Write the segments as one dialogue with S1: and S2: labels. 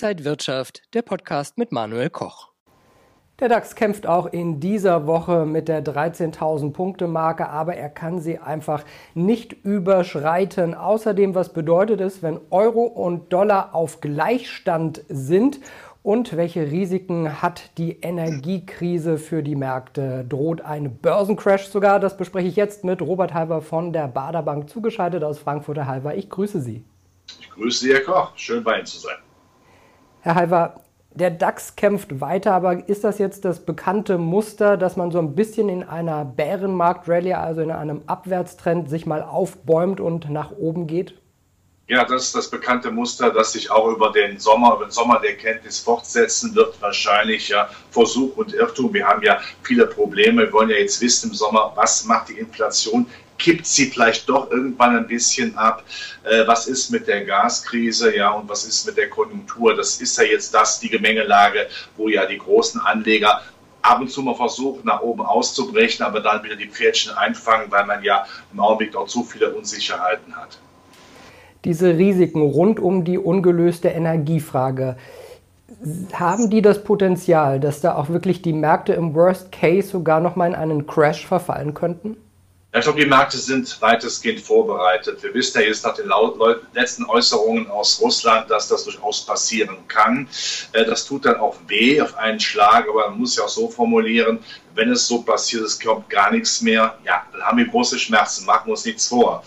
S1: Inside Wirtschaft, der Podcast mit Manuel Koch.
S2: Der DAX kämpft auch in dieser Woche mit der 13.000 Punkte Marke, aber er kann sie einfach nicht überschreiten. Außerdem, was bedeutet es, wenn Euro und Dollar auf Gleichstand sind? Und welche Risiken hat die Energiekrise für die Märkte? Droht ein Börsencrash sogar? Das bespreche ich jetzt mit Robert Halver von der Baderbank, zugeschaltet aus Frankfurter Halver. Ich grüße Sie.
S3: Ich grüße Sie, Herr Koch. Schön bei Ihnen zu sein.
S2: Herr Halver, der DAX kämpft weiter, aber ist das jetzt das bekannte Muster, dass man so ein bisschen in einer Bärenmarkt-Rallye, also in einem Abwärtstrend, sich mal aufbäumt und nach oben geht?
S3: Ja, das ist das bekannte Muster, das sich auch über den Sommer, über den Sommer der Kenntnis fortsetzen wird. Wahrscheinlich ja Versuch und Irrtum. Wir haben ja viele Probleme. Wir wollen ja jetzt wissen im Sommer, was macht die Inflation? Kippt sie vielleicht doch irgendwann ein bisschen ab? Äh, was ist mit der Gaskrise? Ja, und was ist mit der Konjunktur? Das ist ja jetzt das, die Gemengelage, wo ja die großen Anleger ab und zu mal versuchen, nach oben auszubrechen, aber dann wieder die Pferdchen einfangen, weil man ja im Augenblick auch zu viele Unsicherheiten hat
S2: diese Risiken rund um die ungelöste Energiefrage, haben die das Potenzial, dass da auch wirklich die Märkte im Worst Case sogar noch mal in einen Crash verfallen könnten?
S3: Ich glaube, die Märkte sind weitestgehend vorbereitet. Wir wissen ja jetzt nach den letzten Äußerungen aus Russland, dass das durchaus passieren kann. Äh, das tut dann auch weh auf einen Schlag, aber man muss ja auch so formulieren, wenn es so passiert, es kommt gar nichts mehr, ja, dann haben wir große Schmerzen, machen wir uns nichts vor,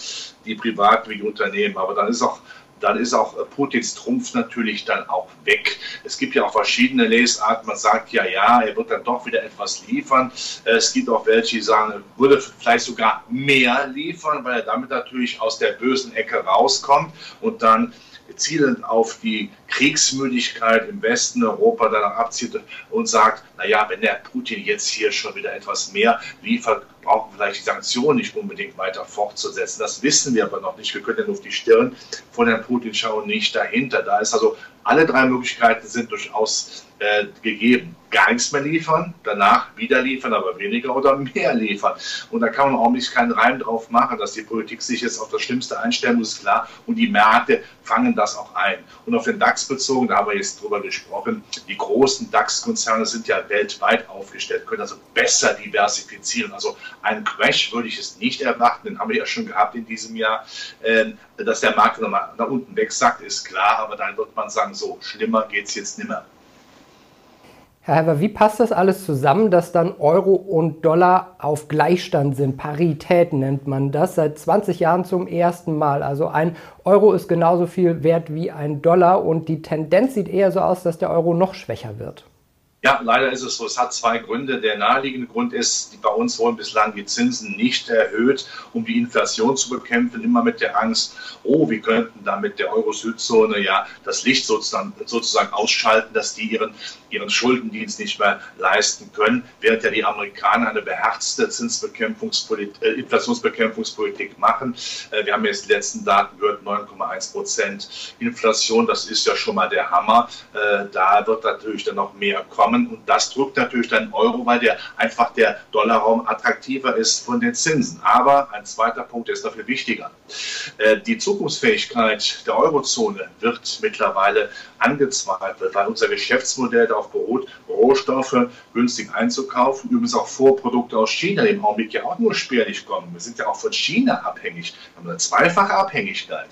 S3: die Privaten wie die Unternehmen. Aber dann ist auch dann ist auch äh, Putins Trumpf natürlich dann auch weg. Es gibt ja auch verschiedene Lesarten. Man sagt ja, ja, er wird dann doch wieder etwas liefern. Äh, es gibt auch welche, die sagen, er würde vielleicht sogar mehr liefern, weil er damit natürlich aus der bösen Ecke rauskommt und dann zielend auf die Kriegsmüdigkeit im Westen Europa danach abzieht und sagt, naja, wenn der Putin jetzt hier schon wieder etwas mehr liefert, brauchen vielleicht die Sanktionen nicht unbedingt weiter fortzusetzen. Das wissen wir aber noch nicht. Wir können ja nur auf die Stirn von Herrn Putin schauen, nicht dahinter. Da ist also, alle drei Möglichkeiten sind durchaus äh, gegeben. Gar nichts mehr liefern, danach wieder liefern, aber weniger oder mehr liefern. Und da kann man auch nicht keinen Reim drauf machen, dass die Politik sich jetzt auf das Schlimmste einstellen muss, klar. Und die Märkte fangen das auch ein. Und auf den DAX bezogen, da haben wir jetzt drüber gesprochen, die großen DAX-Konzerne sind ja weltweit aufgestellt, können also besser diversifizieren. Also einen Crash würde ich es nicht erwarten, den haben wir ja schon gehabt in diesem Jahr. Ähm, dass der Markt nochmal nach unten wegsackt, ist klar, aber dann wird man sagen, so schlimmer geht es jetzt nimmer.
S2: Herr Heber, wie passt das alles zusammen, dass dann Euro und Dollar auf Gleichstand sind? Parität nennt man das seit 20 Jahren zum ersten Mal. Also ein Euro ist genauso viel wert wie ein Dollar und die Tendenz sieht eher so aus, dass der Euro noch schwächer wird.
S3: Ja, leider ist es so. Es hat zwei Gründe. Der naheliegende Grund ist, bei uns wurden bislang die Zinsen nicht erhöht, um die Inflation zu bekämpfen, immer mit der Angst, oh, wir könnten damit der Euro-Südzone ja das Licht sozusagen, sozusagen ausschalten, dass die ihren, ihren Schuldendienst nicht mehr leisten können, während ja die Amerikaner eine beherzte Zinsbekämpfungspolitik, äh, Inflationsbekämpfungspolitik machen. Äh, wir haben jetzt die letzten Daten gehört, 9,1 Prozent Inflation, das ist ja schon mal der Hammer. Äh, da wird natürlich dann noch mehr kommen kommen. Und das drückt natürlich dann Euro, weil der einfach der Dollarraum attraktiver ist von den Zinsen. Aber ein zweiter Punkt ist dafür wichtiger. Äh, die Zukunftsfähigkeit der Eurozone wird mittlerweile angezweifelt, weil unser Geschäftsmodell darauf beruht, Rohstoffe günstig einzukaufen. Übrigens auch Vorprodukte aus China, die im Augenblick ja auch nur spärlich kommen. Wir sind ja auch von China abhängig. Wir haben eine zweifache Abhängigkeit.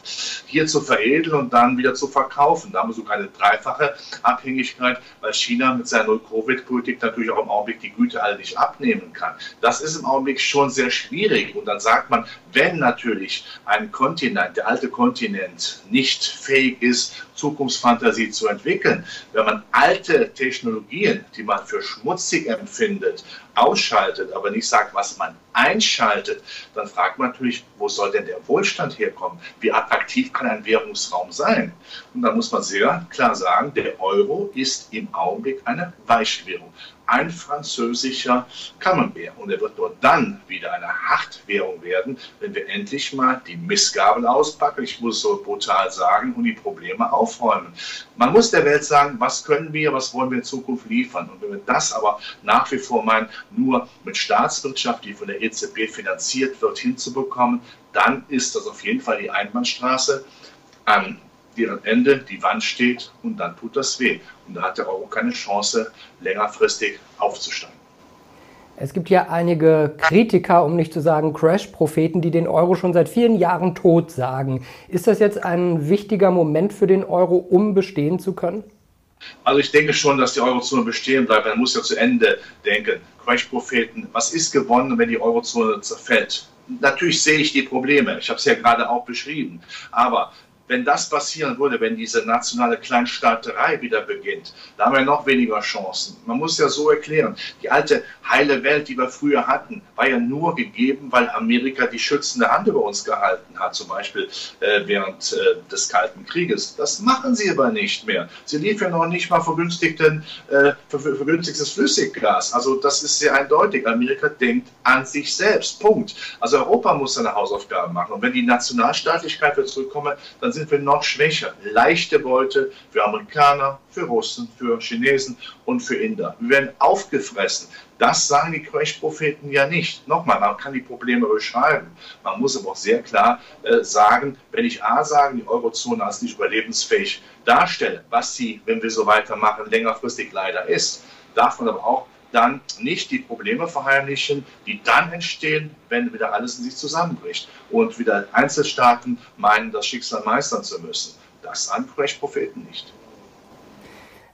S3: Hier zu veredeln und dann wieder zu verkaufen. Da haben wir sogar eine dreifache Abhängigkeit, weil China mit seiner Null-Covid-Politik natürlich auch im Augenblick die Güte alle nicht abnehmen kann. Das ist im Augenblick schon sehr schwierig. Und dann sagt man, wenn natürlich ein Kontinent, der alte Kontinent, nicht fähig ist, Zukunftsfantasie zu entwickeln, wenn man alte Technologien, die man für schmutzig empfindet, ausschaltet, aber nicht sagt, was man einschaltet, dann fragt man natürlich, wo soll denn der Wohlstand herkommen? Wie attraktiv kann ein Währungsraum sein? Und da muss man sehr klar sagen, der Euro ist im Augenblick eine Weichwährung ein französischer Camembert. Und er wird nur dann wieder eine Hartwährung werden, wenn wir endlich mal die Missgabel auspacken, ich muss so brutal sagen, und die Probleme aufräumen. Man muss der Welt sagen, was können wir, was wollen wir in Zukunft liefern. Und wenn wir das aber nach wie vor meinen, nur mit Staatswirtschaft, die von der EZB finanziert wird, hinzubekommen, dann ist das auf jeden Fall die Einbahnstraße. An deren Ende die Wand steht und dann tut das weh. Und da hat der Euro keine Chance, längerfristig aufzusteigen.
S2: Es gibt ja einige Kritiker, um nicht zu sagen Crash-Propheten, die den Euro schon seit vielen Jahren tot sagen. Ist das jetzt ein wichtiger Moment für den Euro, um bestehen zu können?
S3: Also ich denke schon, dass die Eurozone bestehen bleibt. Man muss ja zu Ende denken. Crash-Propheten, was ist gewonnen, wenn die Eurozone zerfällt? Natürlich sehe ich die Probleme. Ich habe es ja gerade auch beschrieben. Aber wenn das passieren würde, wenn diese nationale Kleinstaaterei wieder beginnt, da haben wir noch weniger Chancen. Man muss ja so erklären, die alte heile Welt, die wir früher hatten, war ja nur gegeben, weil Amerika die schützende Hand über uns gehalten hat, zum Beispiel äh, während äh, des Kalten Krieges. Das machen sie aber nicht mehr. Sie liefern noch nicht mal vergünstigten, äh, vergünstigtes Flüssiggas. Also das ist sehr eindeutig. Amerika denkt an sich selbst. Punkt. Also Europa muss seine Hausaufgaben machen. Und wenn die Nationalstaatlichkeit wird zurückkommen, dann sind sind wir noch schwächer. Leichte Beute für Amerikaner, für Russen, für Chinesen und für Inder. Wir werden aufgefressen. Das sagen die Crash-Propheten ja nicht. Nochmal, man kann die Probleme beschreiben. Man muss aber auch sehr klar äh, sagen, wenn ich A sage, die Eurozone als nicht überlebensfähig darstelle, was sie, wenn wir so weitermachen, längerfristig leider ist, darf man aber auch dann nicht die Probleme verheimlichen, die dann entstehen, wenn wieder alles in sich zusammenbricht und wieder Einzelstaaten meinen, das Schicksal meistern zu müssen. Das sagen Propheten nicht.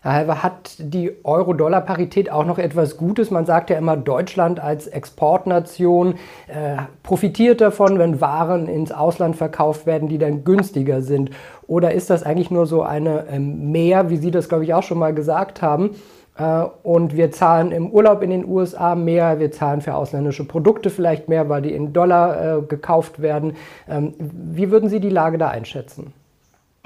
S2: Herr Halver, hat die Euro-Dollar-Parität auch noch etwas Gutes? Man sagt ja immer, Deutschland als Exportnation äh, profitiert davon, wenn Waren ins Ausland verkauft werden, die dann günstiger sind. Oder ist das eigentlich nur so eine äh, Mehr, wie Sie das, glaube ich, auch schon mal gesagt haben? Äh, und wir zahlen im Urlaub in den USA mehr, wir zahlen für ausländische Produkte vielleicht mehr, weil die in Dollar äh, gekauft werden. Ähm, wie würden Sie die Lage da einschätzen?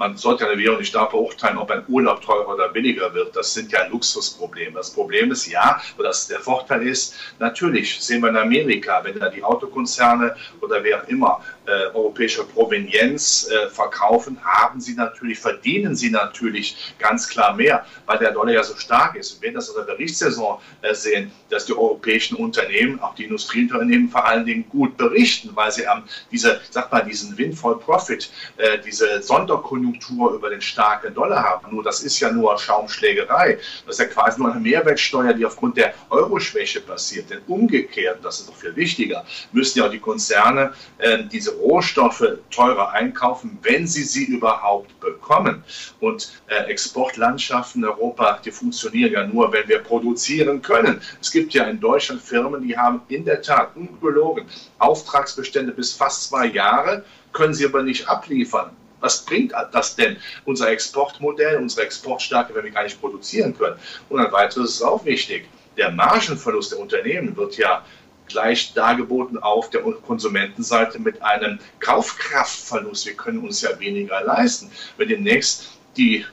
S3: Man sollte eine Währung nicht da beurteilen, ob ein Urlaub teurer oder billiger wird. Das sind ja Luxusprobleme. Das Problem ist ja, oder der Vorteil ist, natürlich sehen wir in Amerika, wenn da die Autokonzerne oder wer auch immer äh, europäische Provenienz äh, verkaufen, haben sie natürlich, verdienen sie natürlich ganz klar mehr, weil der Dollar ja so stark ist. Wir werden das in der Berichtssaison äh, sehen, dass die europäischen Unternehmen, auch die Industrieunternehmen vor allen Dingen gut berichten, weil sie haben diese, sag mal, diesen Windfall Profit, äh, diese Sonderkonjunktur Konjunktur über den starken Dollar haben. Nur das ist ja nur Schaumschlägerei. Das ist ja quasi nur eine Mehrwertsteuer, die aufgrund der Euroschwäche passiert. Denn umgekehrt, das ist doch viel wichtiger, müssen ja auch die Konzerne äh, diese Rohstoffe teurer einkaufen, wenn sie sie überhaupt bekommen. Und äh, Exportlandschaften in Europa, die funktionieren ja nur, wenn wir produzieren können. Es gibt ja in Deutschland Firmen, die haben in der Tat ungelogen Auftragsbestände bis fast zwei Jahre, können sie aber nicht abliefern. Was bringt das denn? Unser Exportmodell, unsere Exportstärke, wenn wir gar nicht produzieren können. Und ein weiteres ist auch wichtig. Der Margenverlust der Unternehmen wird ja gleich dargeboten auf der Konsumentenseite mit einem Kaufkraftverlust. Wir können uns ja weniger leisten. Wenn demnächst die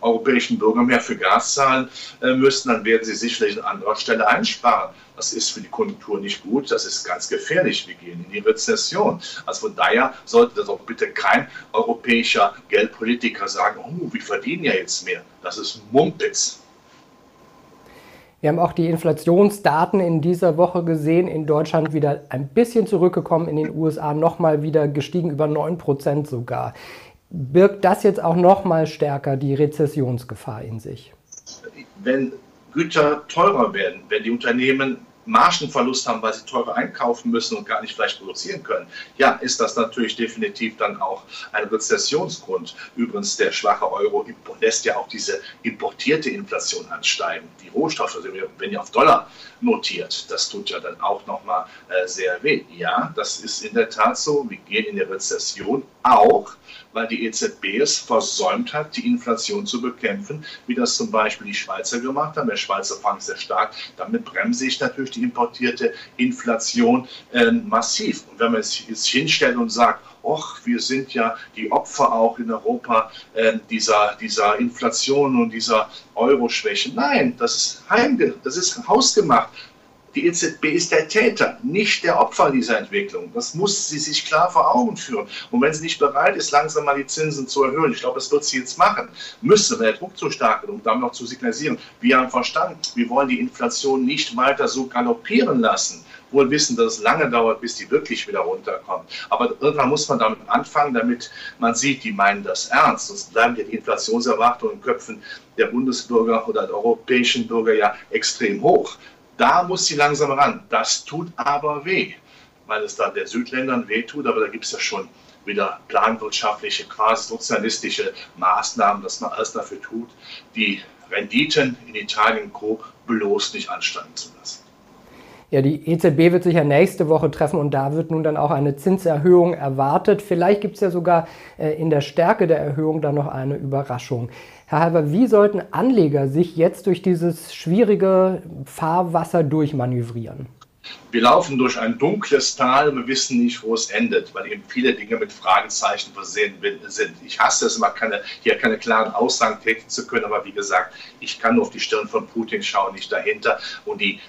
S3: europäischen Bürger mehr für Gas zahlen äh, müssten, dann werden sie sicherlich an anderer Stelle einsparen. Das ist für die Konjunktur nicht gut, das ist ganz gefährlich. Wir gehen in die Rezession. Also von daher sollte das auch bitte kein europäischer Geldpolitiker sagen, oh, wir verdienen ja jetzt mehr. Das ist Mumpitz.
S2: Wir haben auch die Inflationsdaten in dieser Woche gesehen. In Deutschland wieder ein bisschen zurückgekommen, in den USA nochmal wieder gestiegen, über 9 Prozent sogar birgt das jetzt auch noch mal stärker die Rezessionsgefahr in sich?
S3: Wenn Güter teurer werden, wenn die Unternehmen Margenverlust haben, weil sie teurer einkaufen müssen und gar nicht vielleicht produzieren können, ja, ist das natürlich definitiv dann auch ein Rezessionsgrund. Übrigens, der schwache Euro lässt ja auch diese importierte Inflation ansteigen. Die Rohstoffe, wenn ihr auf Dollar notiert, das tut ja dann auch nochmal äh, sehr weh. Ja, das ist in der Tat so. Wir gehen in die Rezession auch, weil die EZB es versäumt hat, die Inflation zu bekämpfen, wie das zum Beispiel die Schweizer gemacht haben. Der Schweizer Franken sehr stark. Damit bremse ich natürlich die importierte Inflation äh, massiv. Und wenn man es jetzt hinstellt und sagt, och, wir sind ja die Opfer auch in Europa äh, dieser, dieser Inflation und dieser Euro-Schwäche. Nein, das ist heimge das ist hausgemacht. Die EZB ist der Täter, nicht der Opfer dieser Entwicklung. Das muss sie sich klar vor Augen führen. Und wenn sie nicht bereit ist, langsam mal die Zinsen zu erhöhen, ich glaube, das wird sie jetzt machen, müsste, wenn der Druck zu stark ist, um dann noch zu signalisieren, wir haben verstanden, wir wollen die Inflation nicht weiter so galoppieren lassen wohl wissen, dass es lange dauert, bis die wirklich wieder runterkommt. Aber irgendwann muss man damit anfangen, damit man sieht, die meinen das ernst. Sonst bleiben ja die Inflationserwartungen in Köpfen der Bundesbürger oder der europäischen Bürger ja extrem hoch. Da muss sie langsam ran. Das tut aber weh, weil es da der Südländern weh tut, aber da gibt es ja schon wieder planwirtschaftliche, quasi sozialistische Maßnahmen, dass man alles dafür tut, die Renditen in Italien und Co. bloß nicht ansteigen zu lassen.
S2: Ja, die EZB wird sich ja nächste Woche treffen und da wird nun dann auch eine Zinserhöhung erwartet. Vielleicht gibt es ja sogar äh, in der Stärke der Erhöhung dann noch eine Überraschung. Herr Halber, wie sollten Anleger sich jetzt durch dieses schwierige Fahrwasser durchmanövrieren?
S3: Wir laufen durch ein dunkles Tal und wir wissen nicht, wo es endet, weil eben viele Dinge mit Fragezeichen versehen sind. Ich hasse es immer, keine, hier keine klaren Aussagen tätigen zu können, aber wie gesagt, ich kann nur auf die Stirn von Putin schauen, nicht dahinter. Und die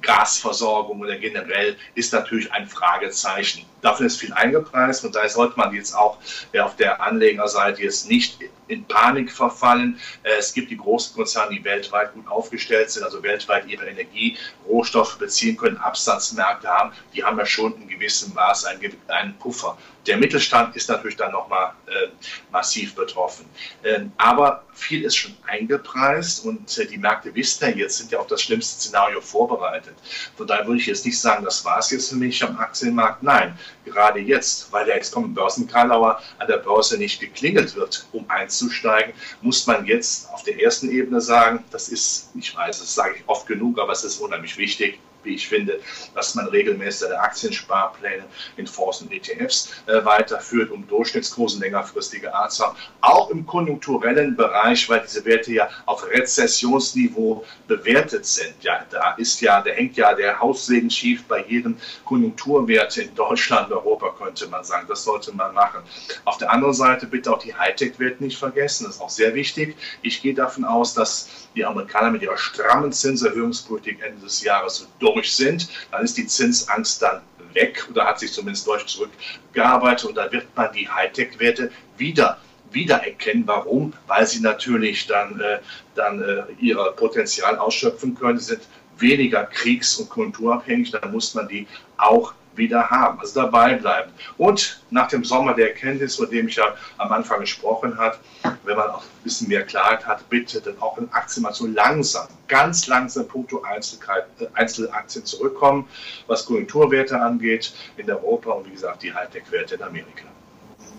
S3: Gasversorgung oder generell ist natürlich ein Fragezeichen. Davon ist viel eingepreist und da sollte man jetzt auch auf der Anlegerseite jetzt nicht in Panik verfallen. Äh, es gibt die großen Konzerne, die weltweit gut aufgestellt sind, also weltweit ihre Energie, Rohstoffe beziehen können, Absatzmärkte haben. Die haben ja schon in gewissem Maß einen, Puffer. Der Mittelstand ist natürlich dann nochmal äh, massiv betroffen. Ähm, aber viel ist schon eingepreist und äh, die Märkte wissen ja jetzt, sind ja auf das schlimmste Szenario vorbereitet. Von daher würde ich jetzt nicht sagen, das war es jetzt für mich am Aktienmarkt. Nein, gerade jetzt, weil der jetzt kommt Börsenkarlauer an der Börse nicht geklingelt wird, um einzusteigen, muss man jetzt auf der ersten Ebene sagen, das ist, ich weiß, das sage ich oft genug, aber es ist unheimlich wichtig, wie ich finde, dass man regelmäßig seine Aktiensparpläne in Fonds und ETFs äh, weiterführt, um Durchschnittskursen längerfristige Art zu haben. Auch im konjunkturellen Bereich, weil diese Werte ja auf Rezessionsniveau bewertet sind. Ja, da ist ja, da hängt ja der Haussegen schief bei jedem Konjunkturwert in Deutschland, Europa, könnte man sagen. Das sollte man machen. Auf der anderen Seite bitte auch die Hightech-Werte nicht vergessen. Das ist auch sehr wichtig. Ich gehe davon aus, dass die Amerikaner mit ihrer strammen Zinserhöhungspolitik Ende des Jahres durch sind, dann ist die Zinsangst dann weg oder hat sich zumindest deutlich zurückgearbeitet und dann wird man die Hightech-Werte wieder wiedererkennen. Warum? Weil sie natürlich dann, äh, dann äh, ihr Potenzial ausschöpfen können. Sie sind weniger kriegs- und konjunkturabhängig, dann muss man die auch wieder haben, also dabei bleiben. Und nach dem Sommer der Erkenntnis, von dem ich ja am Anfang gesprochen habe, wenn man auch ein bisschen mehr Klarheit hat, bitte dann auch in Aktien mal so langsam, ganz langsam punkto äh, Einzelaktien zurückkommen, was Konjunkturwerte angeht in Europa und wie gesagt die Hightech-Werte in Amerika.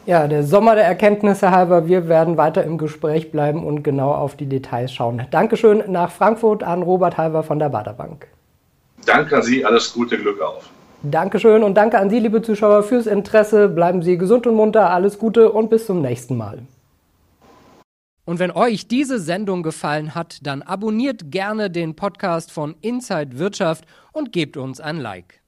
S2: Ja, der Sommer der Erkenntnisse halber, wir werden weiter im Gespräch bleiben und genau auf die Details schauen. Dankeschön nach Frankfurt an Robert Halber von der Baderbank.
S3: Danke an Sie, alles Gute, Glück auf.
S2: Dankeschön und danke an Sie, liebe Zuschauer, fürs Interesse. Bleiben Sie gesund und munter, alles Gute und bis zum nächsten Mal.
S1: Und wenn euch diese Sendung gefallen hat, dann abonniert gerne den Podcast von Inside Wirtschaft und gebt uns ein Like.